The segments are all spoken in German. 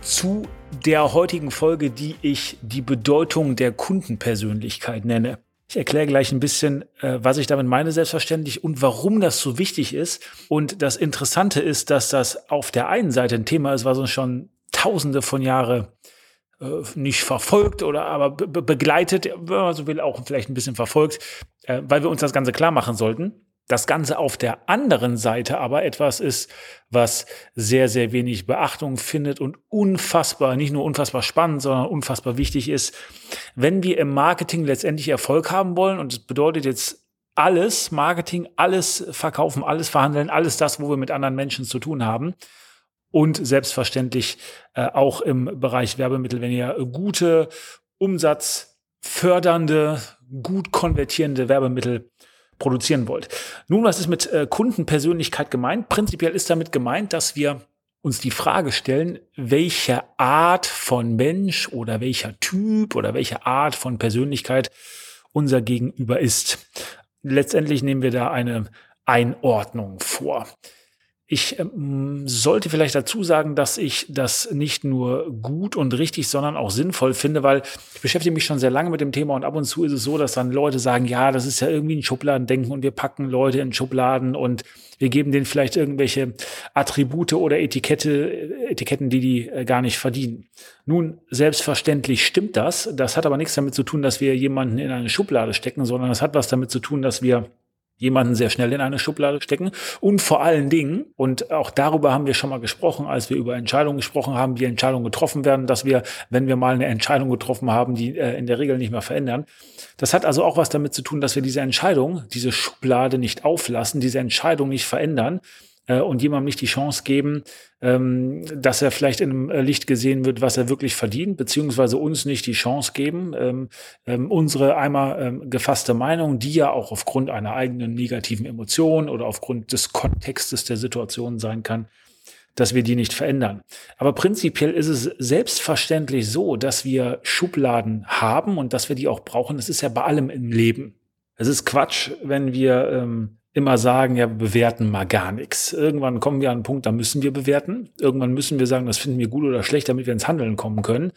zu der heutigen Folge, die ich die Bedeutung der Kundenpersönlichkeit nenne. Ich erkläre gleich ein bisschen, äh, was ich damit meine, selbstverständlich, und warum das so wichtig ist. Und das Interessante ist, dass das auf der einen Seite ein Thema ist, was uns schon tausende von Jahren äh, nicht verfolgt oder aber be begleitet, wenn man so will, auch vielleicht ein bisschen verfolgt, äh, weil wir uns das Ganze klar machen sollten das Ganze auf der anderen Seite aber etwas ist, was sehr, sehr wenig Beachtung findet und unfassbar, nicht nur unfassbar spannend, sondern unfassbar wichtig ist, wenn wir im Marketing letztendlich Erfolg haben wollen. Und das bedeutet jetzt alles Marketing, alles verkaufen, alles verhandeln, alles das, wo wir mit anderen Menschen zu tun haben. Und selbstverständlich äh, auch im Bereich Werbemittel, wenn ihr gute, umsatzfördernde, gut konvertierende Werbemittel produzieren wollt. Nun, was ist mit äh, Kundenpersönlichkeit gemeint? Prinzipiell ist damit gemeint, dass wir uns die Frage stellen, welche Art von Mensch oder welcher Typ oder welche Art von Persönlichkeit unser Gegenüber ist. Letztendlich nehmen wir da eine Einordnung vor. Ich ähm, sollte vielleicht dazu sagen, dass ich das nicht nur gut und richtig, sondern auch sinnvoll finde, weil ich beschäftige mich schon sehr lange mit dem Thema und ab und zu ist es so, dass dann Leute sagen, ja, das ist ja irgendwie ein Schubladendenken und wir packen Leute in Schubladen und wir geben denen vielleicht irgendwelche Attribute oder Etikette, Etiketten, die die äh, gar nicht verdienen. Nun, selbstverständlich stimmt das. Das hat aber nichts damit zu tun, dass wir jemanden in eine Schublade stecken, sondern das hat was damit zu tun, dass wir jemanden sehr schnell in eine Schublade stecken und vor allen Dingen, und auch darüber haben wir schon mal gesprochen, als wir über Entscheidungen gesprochen haben, wie Entscheidungen getroffen werden, dass wir, wenn wir mal eine Entscheidung getroffen haben, die äh, in der Regel nicht mehr verändern. Das hat also auch was damit zu tun, dass wir diese Entscheidung, diese Schublade nicht auflassen, diese Entscheidung nicht verändern, äh, und jemandem nicht die Chance geben, ähm, dass er vielleicht in einem äh, Licht gesehen wird, was er wirklich verdient, beziehungsweise uns nicht die Chance geben, ähm, ähm, unsere einmal ähm, gefasste Meinung, die ja auch aufgrund einer eigenen negativen Emotion oder aufgrund des Kontextes der Situation sein kann, dass wir die nicht verändern. Aber prinzipiell ist es selbstverständlich so, dass wir Schubladen haben und dass wir die auch brauchen. Das ist ja bei allem im Leben. Es ist Quatsch, wenn wir ähm, immer sagen, ja, wir bewerten mal gar nichts. Irgendwann kommen wir an einen Punkt, da müssen wir bewerten. Irgendwann müssen wir sagen, das finden wir gut oder schlecht, damit wir ins Handeln kommen können.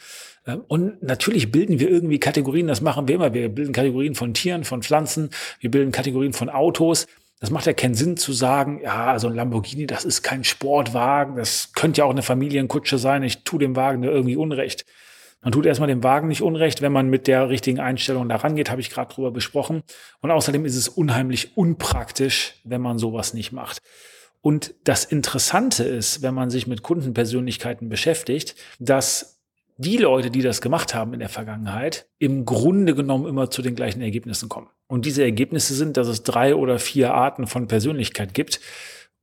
Und natürlich bilden wir irgendwie Kategorien, das machen wir immer. Wir bilden Kategorien von Tieren, von Pflanzen, wir bilden Kategorien von Autos. Das macht ja keinen Sinn zu sagen, ja, also ein Lamborghini, das ist kein Sportwagen, das könnte ja auch eine Familienkutsche sein, ich tue dem Wagen irgendwie Unrecht. Man tut erstmal dem Wagen nicht unrecht, wenn man mit der richtigen Einstellung da rangeht, habe ich gerade drüber besprochen. Und außerdem ist es unheimlich unpraktisch, wenn man sowas nicht macht. Und das Interessante ist, wenn man sich mit Kundenpersönlichkeiten beschäftigt, dass die Leute, die das gemacht haben in der Vergangenheit, im Grunde genommen immer zu den gleichen Ergebnissen kommen. Und diese Ergebnisse sind, dass es drei oder vier Arten von Persönlichkeit gibt.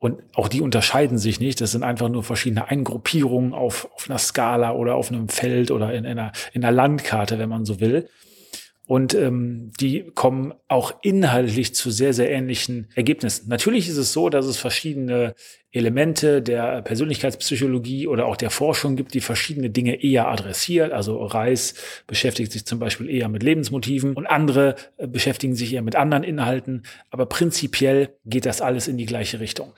Und auch die unterscheiden sich nicht. Das sind einfach nur verschiedene Eingruppierungen auf, auf einer Skala oder auf einem Feld oder in, in, einer, in einer Landkarte, wenn man so will. Und ähm, die kommen auch inhaltlich zu sehr, sehr ähnlichen Ergebnissen. Natürlich ist es so, dass es verschiedene Elemente der Persönlichkeitspsychologie oder auch der Forschung gibt, die verschiedene Dinge eher adressiert. Also Reis beschäftigt sich zum Beispiel eher mit Lebensmotiven und andere äh, beschäftigen sich eher mit anderen Inhalten. Aber prinzipiell geht das alles in die gleiche Richtung.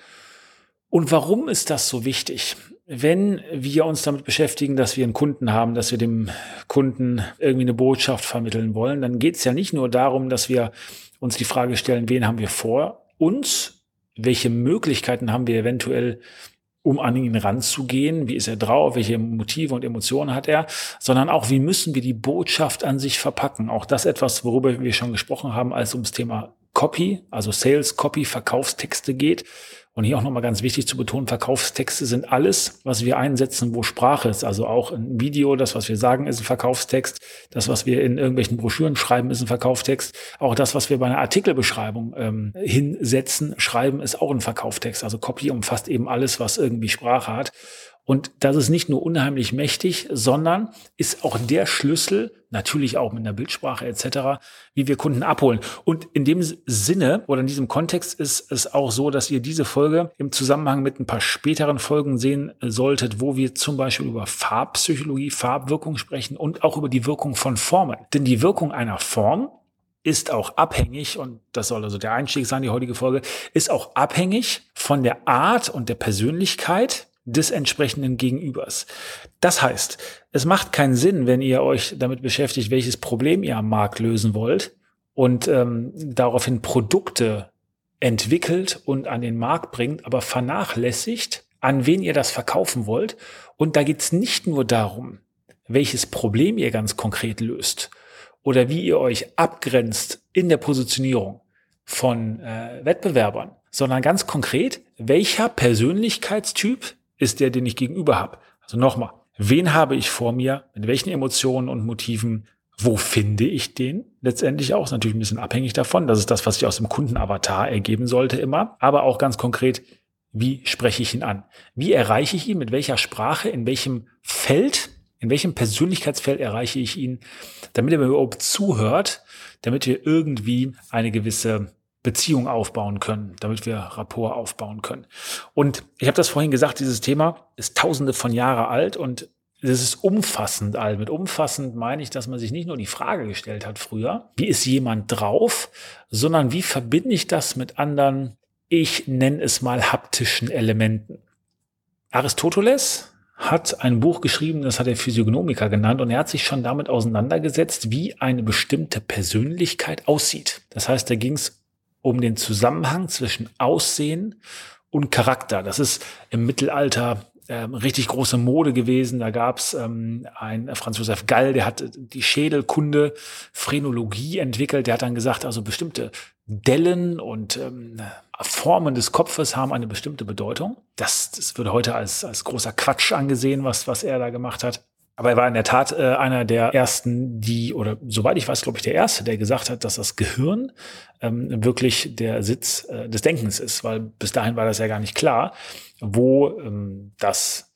Und warum ist das so wichtig? Wenn wir uns damit beschäftigen, dass wir einen Kunden haben, dass wir dem Kunden irgendwie eine Botschaft vermitteln wollen, dann geht es ja nicht nur darum, dass wir uns die Frage stellen, wen haben wir vor uns, welche Möglichkeiten haben wir eventuell, um an ihn ranzugehen, wie ist er drauf, welche Motive und Emotionen hat er, sondern auch, wie müssen wir die Botschaft an sich verpacken. Auch das etwas, worüber wir schon gesprochen haben, als ums Thema Copy, also Sales Copy, Verkaufstexte geht. Und hier auch nochmal ganz wichtig zu betonen, Verkaufstexte sind alles, was wir einsetzen, wo Sprache ist. Also auch ein Video, das, was wir sagen, ist ein Verkaufstext. Das, was wir in irgendwelchen Broschüren schreiben, ist ein Verkaufstext. Auch das, was wir bei einer Artikelbeschreibung ähm, hinsetzen, schreiben, ist auch ein Verkauftext. Also Copy umfasst eben alles, was irgendwie Sprache hat. Und das ist nicht nur unheimlich mächtig, sondern ist auch der Schlüssel, natürlich auch mit einer Bildsprache etc., wie wir Kunden abholen. Und in dem Sinne oder in diesem Kontext ist es auch so, dass ihr diese Folge im Zusammenhang mit ein paar späteren Folgen sehen solltet, wo wir zum Beispiel über Farbpsychologie, Farbwirkung sprechen und auch über die Wirkung von Formen. Denn die Wirkung einer Form ist auch abhängig, und das soll also der Einstieg sein, die heutige Folge, ist auch abhängig von der Art und der Persönlichkeit des entsprechenden Gegenübers. Das heißt, es macht keinen Sinn, wenn ihr euch damit beschäftigt, welches Problem ihr am Markt lösen wollt und ähm, daraufhin Produkte entwickelt und an den Markt bringt, aber vernachlässigt, an wen ihr das verkaufen wollt. Und da geht es nicht nur darum, welches Problem ihr ganz konkret löst oder wie ihr euch abgrenzt in der Positionierung von äh, Wettbewerbern, sondern ganz konkret, welcher Persönlichkeitstyp ist der, den ich gegenüber habe. Also nochmal, wen habe ich vor mir, mit welchen Emotionen und Motiven, wo finde ich den? Letztendlich auch, ist natürlich ein bisschen abhängig davon. Das ist das, was sich aus dem Kundenavatar ergeben sollte immer. Aber auch ganz konkret, wie spreche ich ihn an? Wie erreiche ich ihn? Mit welcher Sprache? In welchem Feld? In welchem Persönlichkeitsfeld erreiche ich ihn? Damit er mir überhaupt zuhört, damit wir irgendwie eine gewisse Beziehung aufbauen können, damit wir Rapport aufbauen können. Und ich habe das vorhin gesagt, dieses Thema ist tausende von Jahre alt und es ist umfassend alt. Mit umfassend meine ich, dass man sich nicht nur die Frage gestellt hat früher, wie ist jemand drauf, sondern wie verbinde ich das mit anderen, ich nenne es mal haptischen Elementen. Aristoteles hat ein Buch geschrieben, das hat er Physiognomiker genannt, und er hat sich schon damit auseinandergesetzt, wie eine bestimmte Persönlichkeit aussieht. Das heißt, da ging es um den Zusammenhang zwischen Aussehen und Charakter. Das ist im Mittelalter ähm, richtig große Mode gewesen. Da gab's ähm, ein Franz Josef Gall, der hat die Schädelkunde, Phrenologie entwickelt. Der hat dann gesagt, also bestimmte Dellen und ähm, Formen des Kopfes haben eine bestimmte Bedeutung. Das, das würde heute als, als großer Quatsch angesehen, was, was er da gemacht hat. Aber er war in der Tat äh, einer der ersten, die, oder soweit ich weiß, glaube ich, der erste, der gesagt hat, dass das Gehirn ähm, wirklich der Sitz äh, des Denkens ist, weil bis dahin war das ja gar nicht klar, wo ähm, das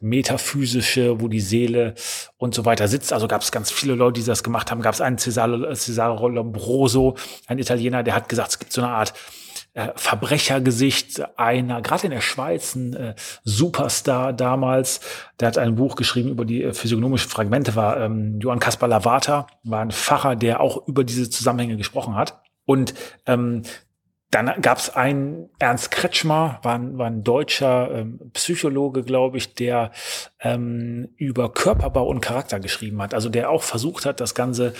metaphysische, wo die Seele und so weiter sitzt. Also gab es ganz viele Leute, die das gemacht haben. Gab es einen Cesare, Cesare Lombroso, ein Italiener, der hat gesagt, es gibt so eine Art äh, Verbrechergesicht einer, gerade in der Schweiz, ein äh, Superstar damals, der hat ein Buch geschrieben über die äh, physiognomischen Fragmente, war ähm, Johann Kaspar Lavata, war ein Pfarrer, der auch über diese Zusammenhänge gesprochen hat. Und ähm, dann gab es einen Ernst Kretschmer, war ein, war ein deutscher ähm, Psychologe, glaube ich, der ähm, über Körperbau und Charakter geschrieben hat. Also der auch versucht hat, das Ganze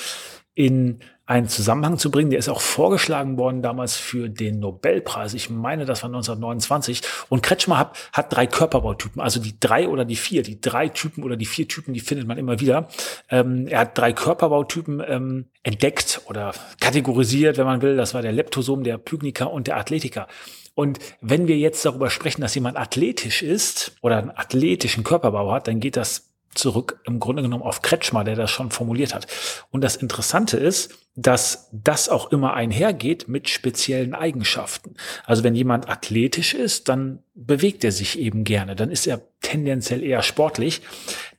in einen Zusammenhang zu bringen. Der ist auch vorgeschlagen worden damals für den Nobelpreis. Ich meine, das war 1929. Und Kretschmer hat, hat drei Körperbautypen, also die drei oder die vier. Die drei Typen oder die vier Typen, die findet man immer wieder. Ähm, er hat drei Körperbautypen ähm, entdeckt oder kategorisiert, wenn man will. Das war der Leptosom, der Pygniker und der Athletiker. Und wenn wir jetzt darüber sprechen, dass jemand athletisch ist oder einen athletischen Körperbau hat, dann geht das zurück im Grunde genommen auf Kretschmer, der das schon formuliert hat. Und das Interessante ist, dass das auch immer einhergeht mit speziellen Eigenschaften. Also wenn jemand athletisch ist, dann bewegt er sich eben gerne, dann ist er tendenziell eher sportlich.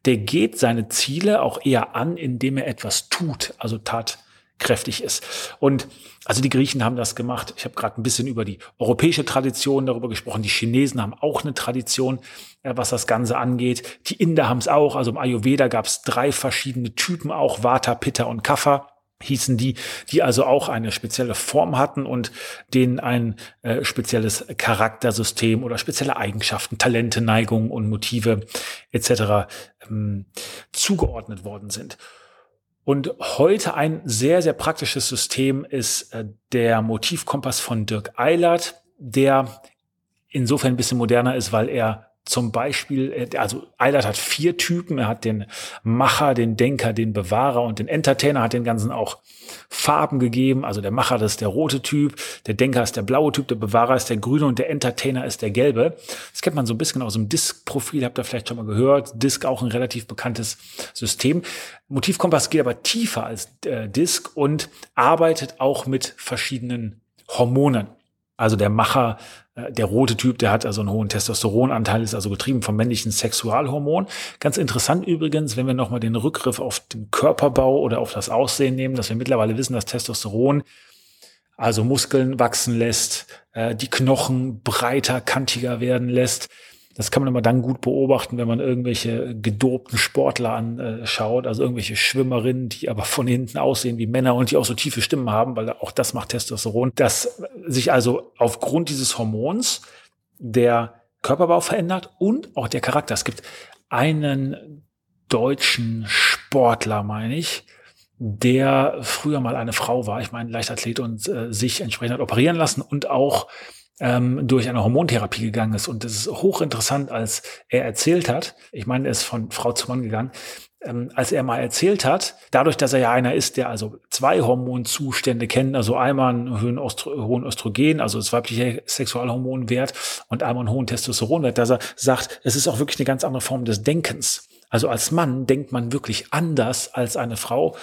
Der geht seine Ziele auch eher an, indem er etwas tut, also tatkräftig ist. Und also die Griechen haben das gemacht. Ich habe gerade ein bisschen über die europäische Tradition darüber gesprochen. Die Chinesen haben auch eine Tradition, äh, was das Ganze angeht. Die Inder haben es auch. Also im Ayurveda gab es drei verschiedene Typen, auch Vata, Pitta und Kapha hießen die, die also auch eine spezielle Form hatten und denen ein äh, spezielles Charaktersystem oder spezielle Eigenschaften, Talente, Neigungen und Motive etc. Ähm, zugeordnet worden sind. Und heute ein sehr, sehr praktisches System ist äh, der Motivkompass von Dirk Eilert, der insofern ein bisschen moderner ist, weil er zum Beispiel, äh, also Eilert hat vier Typen. Er hat den Macher, den Denker, den Bewahrer und den Entertainer, hat den ganzen auch Farben gegeben. Also der Macher, das ist der rote Typ, der Denker ist der blaue Typ, der Bewahrer ist der grüne und der Entertainer ist der gelbe. Das kennt man so ein bisschen aus dem Disk-Profil, habt ihr vielleicht schon mal gehört. Disk auch ein relativ bekanntes System. Motivkompass geht aber tiefer als äh, Disk und arbeitet auch mit verschiedenen Hormonen. Also der Macher, äh, der rote Typ, der hat also einen hohen Testosteronanteil, ist also getrieben vom männlichen Sexualhormon. Ganz interessant übrigens, wenn wir nochmal den Rückgriff auf den Körperbau oder auf das Aussehen nehmen, dass wir mittlerweile wissen, dass Testosteron also Muskeln wachsen lässt, äh, die Knochen breiter, kantiger werden lässt. Das kann man immer dann gut beobachten, wenn man irgendwelche gedobten Sportler anschaut, also irgendwelche Schwimmerinnen, die aber von hinten aussehen wie Männer und die auch so tiefe Stimmen haben, weil auch das macht Testosteron, dass sich also aufgrund dieses Hormons der Körperbau verändert und auch der Charakter. Es gibt einen deutschen Sportler, meine ich, der früher mal eine Frau war, ich meine Leichtathlet und äh, sich entsprechend hat operieren lassen und auch ähm, durch eine Hormontherapie gegangen ist. Und das ist hochinteressant, als er erzählt hat, ich meine, er ist von Frau zu Mann gegangen, ähm, als er mal erzählt hat, dadurch, dass er ja einer ist, der also zwei Hormonzustände kennt, also einmal einen hohen Östrogen, also das weibliche Sexualhormonwert und einmal einen hohen Testosteronwert, dass er sagt, es ist auch wirklich eine ganz andere Form des Denkens. Also als Mann denkt man wirklich anders als eine Frau.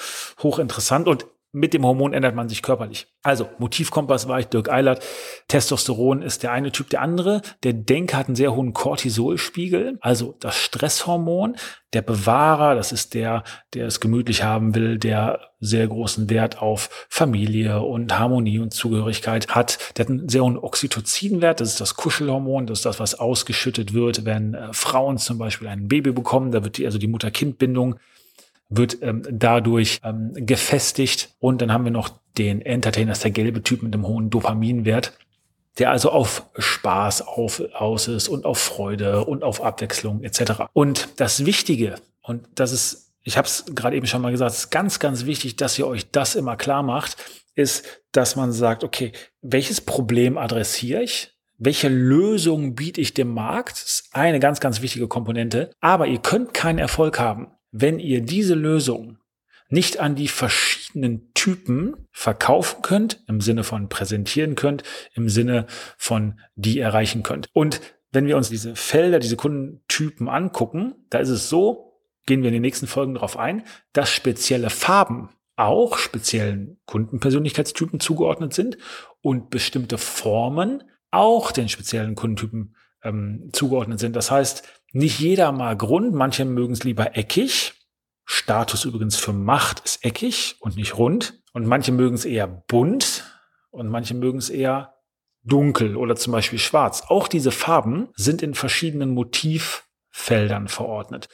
Hochinteressant. Und mit dem Hormon ändert man sich körperlich. Also Motivkompass war ich Dirk Eilert. Testosteron ist der eine Typ, der andere. Der Denker hat einen sehr hohen Cortisolspiegel, also das Stresshormon. Der Bewahrer, das ist der, der es gemütlich haben will, der sehr großen Wert auf Familie und Harmonie und Zugehörigkeit hat. Der hat einen sehr hohen Oxytocinwert, das ist das Kuschelhormon, das ist das, was ausgeschüttet wird, wenn äh, Frauen zum Beispiel ein Baby bekommen. Da wird die, also die Mutter-Kind-Bindung wird ähm, dadurch ähm, gefestigt. Und dann haben wir noch den Entertainer, der gelbe Typ mit dem hohen Dopaminwert, der also auf Spaß auf, aus ist und auf Freude und auf Abwechslung etc. Und das Wichtige, und das ist, ich habe es gerade eben schon mal gesagt, es ist ganz, ganz wichtig, dass ihr euch das immer klar macht, ist, dass man sagt, okay, welches Problem adressiere ich? Welche Lösung biete ich dem Markt? Das ist eine ganz, ganz wichtige Komponente. Aber ihr könnt keinen Erfolg haben, wenn ihr diese Lösung nicht an die verschiedenen Typen verkaufen könnt, im Sinne von präsentieren könnt, im Sinne von die erreichen könnt. Und wenn wir uns diese Felder, diese Kundentypen angucken, da ist es so, gehen wir in den nächsten Folgen darauf ein, dass spezielle Farben auch speziellen Kundenpersönlichkeitstypen zugeordnet sind und bestimmte Formen auch den speziellen Kundentypen ähm, zugeordnet sind. Das heißt, nicht jeder mag rund, manche mögen es lieber eckig. Status übrigens für Macht ist eckig und nicht rund. Und manche mögen es eher bunt und manche mögen es eher dunkel oder zum Beispiel schwarz. Auch diese Farben sind in verschiedenen Motivfeldern verordnet.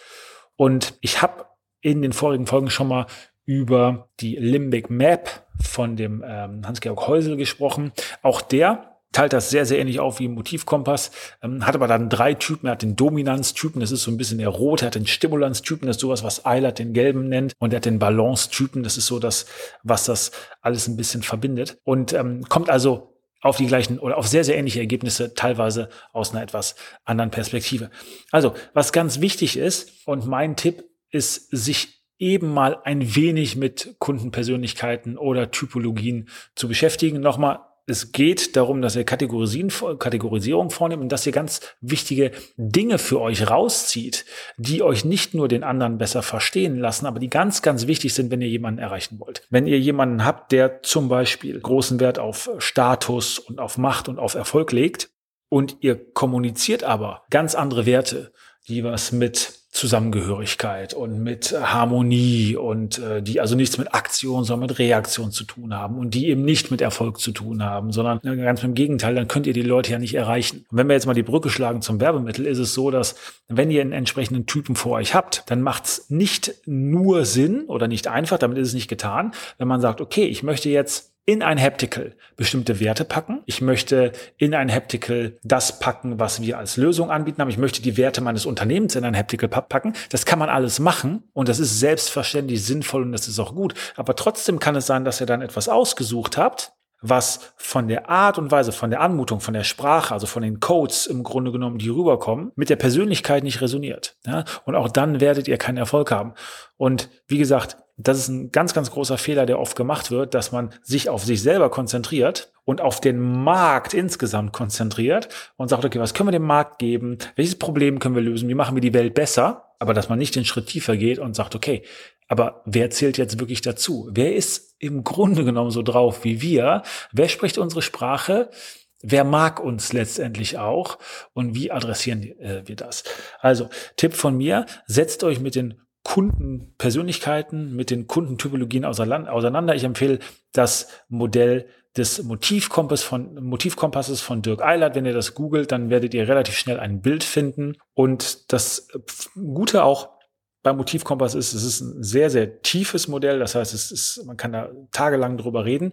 Und ich habe in den vorigen Folgen schon mal über die Limbic Map von dem ähm, Hans-Georg Häusel gesprochen. Auch der teilt das sehr, sehr ähnlich auf wie im Motivkompass, ähm, hat aber dann drei Typen. Er hat den Dominanztypen, das ist so ein bisschen der rote, er hat den Stimulanztypen, das ist sowas, was Eilert den gelben nennt, und er hat den Balance-Typen, das ist so das, was das alles ein bisschen verbindet. Und ähm, kommt also auf die gleichen oder auf sehr, sehr ähnliche Ergebnisse, teilweise aus einer etwas anderen Perspektive. Also, was ganz wichtig ist, und mein Tipp ist, sich eben mal ein wenig mit Kundenpersönlichkeiten oder Typologien zu beschäftigen. Nochmal, es geht darum, dass ihr Kategorisierung vornehmt und dass ihr ganz wichtige Dinge für euch rauszieht, die euch nicht nur den anderen besser verstehen lassen, aber die ganz, ganz wichtig sind, wenn ihr jemanden erreichen wollt. Wenn ihr jemanden habt, der zum Beispiel großen Wert auf Status und auf Macht und auf Erfolg legt und ihr kommuniziert aber ganz andere Werte, die was mit Zusammengehörigkeit und mit Harmonie und äh, die also nichts mit Aktion, sondern mit Reaktion zu tun haben und die eben nicht mit Erfolg zu tun haben, sondern äh, ganz im Gegenteil, dann könnt ihr die Leute ja nicht erreichen. Und wenn wir jetzt mal die Brücke schlagen zum Werbemittel, ist es so, dass wenn ihr einen entsprechenden Typen vor euch habt, dann macht es nicht nur Sinn oder nicht einfach, damit ist es nicht getan, wenn man sagt, okay, ich möchte jetzt in ein Haptical bestimmte Werte packen. Ich möchte in ein Haptical das packen, was wir als Lösung anbieten haben. Ich möchte die Werte meines Unternehmens in ein Haptical packen. Das kann man alles machen und das ist selbstverständlich sinnvoll und das ist auch gut. Aber trotzdem kann es sein, dass ihr dann etwas ausgesucht habt, was von der Art und Weise, von der Anmutung, von der Sprache, also von den Codes im Grunde genommen, die rüberkommen, mit der Persönlichkeit nicht resoniert. Ja? Und auch dann werdet ihr keinen Erfolg haben. Und wie gesagt, das ist ein ganz, ganz großer Fehler, der oft gemacht wird, dass man sich auf sich selber konzentriert und auf den Markt insgesamt konzentriert und sagt, okay, was können wir dem Markt geben? Welches Problem können wir lösen? Wie machen wir die Welt besser? Aber dass man nicht den Schritt tiefer geht und sagt, okay, aber wer zählt jetzt wirklich dazu? Wer ist im Grunde genommen so drauf wie wir? Wer spricht unsere Sprache? wer mag uns letztendlich auch und wie adressieren äh, wir das? Also Tipp von mir, setzt euch mit den Kundenpersönlichkeiten, mit den Kundentypologien auseinander. Ich empfehle das Modell des Motivkompass von, Motivkompasses von Dirk Eilert. Wenn ihr das googelt, dann werdet ihr relativ schnell ein Bild finden. Und das Gute auch beim Motivkompass ist, es ist ein sehr, sehr tiefes Modell. Das heißt, es ist, man kann da tagelang drüber reden.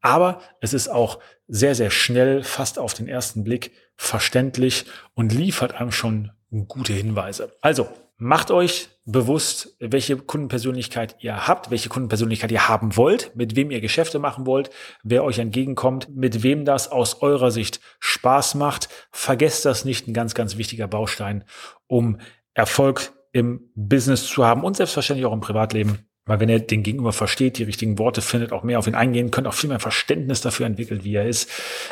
Aber es ist auch sehr, sehr schnell, fast auf den ersten Blick verständlich und liefert einem schon gute Hinweise. Also, Macht euch bewusst, welche Kundenpersönlichkeit ihr habt, welche Kundenpersönlichkeit ihr haben wollt, mit wem ihr Geschäfte machen wollt, wer euch entgegenkommt, mit wem das aus eurer Sicht Spaß macht. Vergesst das nicht, ein ganz, ganz wichtiger Baustein, um Erfolg im Business zu haben und selbstverständlich auch im Privatleben. Weil wenn er den Gegenüber versteht, die richtigen Worte findet, auch mehr auf ihn eingehen, könnt auch viel mehr Verständnis dafür entwickeln, wie er ist,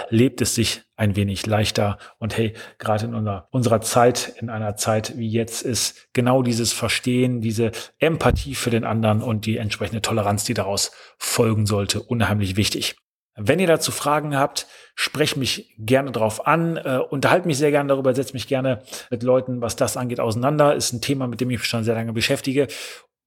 lebt es sich ein wenig leichter. Und hey, gerade in unserer, unserer Zeit, in einer Zeit wie jetzt, ist genau dieses Verstehen, diese Empathie für den anderen und die entsprechende Toleranz, die daraus folgen sollte, unheimlich wichtig. Wenn ihr dazu Fragen habt, sprecht mich gerne drauf an, äh, unterhalte mich sehr gerne darüber, setzt mich gerne mit Leuten, was das angeht, auseinander. Ist ein Thema, mit dem ich mich schon sehr lange beschäftige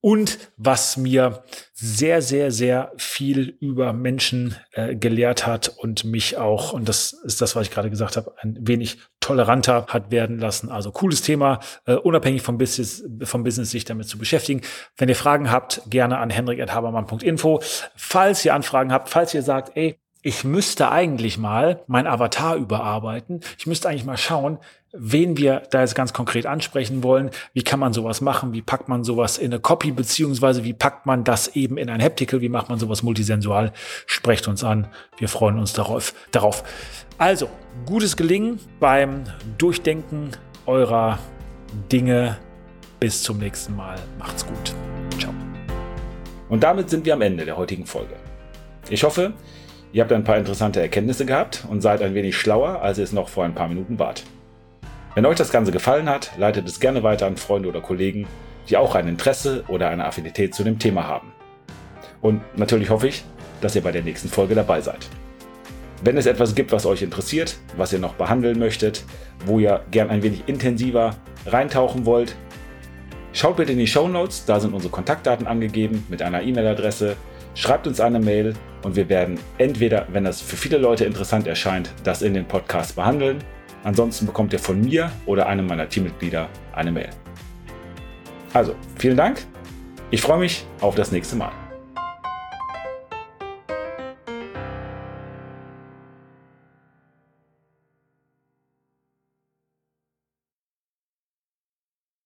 und was mir sehr, sehr, sehr viel über Menschen äh, gelehrt hat und mich auch, und das ist das, was ich gerade gesagt habe, ein wenig toleranter hat werden lassen. Also cooles Thema, äh, unabhängig vom Business, vom Business sich damit zu beschäftigen. Wenn ihr Fragen habt, gerne an henrik.habermann.info. Falls ihr Anfragen habt, falls ihr sagt, ey, ich müsste eigentlich mal mein Avatar überarbeiten. Ich müsste eigentlich mal schauen, wen wir da jetzt ganz konkret ansprechen wollen. Wie kann man sowas machen? Wie packt man sowas in eine Copy? Beziehungsweise wie packt man das eben in ein Haptical? Wie macht man sowas multisensual? Sprecht uns an. Wir freuen uns darauf. darauf. Also, gutes Gelingen beim Durchdenken eurer Dinge. Bis zum nächsten Mal. Macht's gut. Ciao. Und damit sind wir am Ende der heutigen Folge. Ich hoffe, Ihr habt ein paar interessante Erkenntnisse gehabt und seid ein wenig schlauer, als ihr es noch vor ein paar Minuten wart. Wenn euch das Ganze gefallen hat, leitet es gerne weiter an Freunde oder Kollegen, die auch ein Interesse oder eine Affinität zu dem Thema haben. Und natürlich hoffe ich, dass ihr bei der nächsten Folge dabei seid. Wenn es etwas gibt, was euch interessiert, was ihr noch behandeln möchtet, wo ihr gern ein wenig intensiver reintauchen wollt, schaut bitte in die Show Notes, da sind unsere Kontaktdaten angegeben mit einer E-Mail-Adresse. Schreibt uns eine Mail und wir werden entweder, wenn das für viele Leute interessant erscheint, das in den Podcast behandeln Ansonsten bekommt ihr von mir oder einem meiner Teammitglieder eine Mail. Also, vielen Dank. Ich freue mich auf das nächste Mal.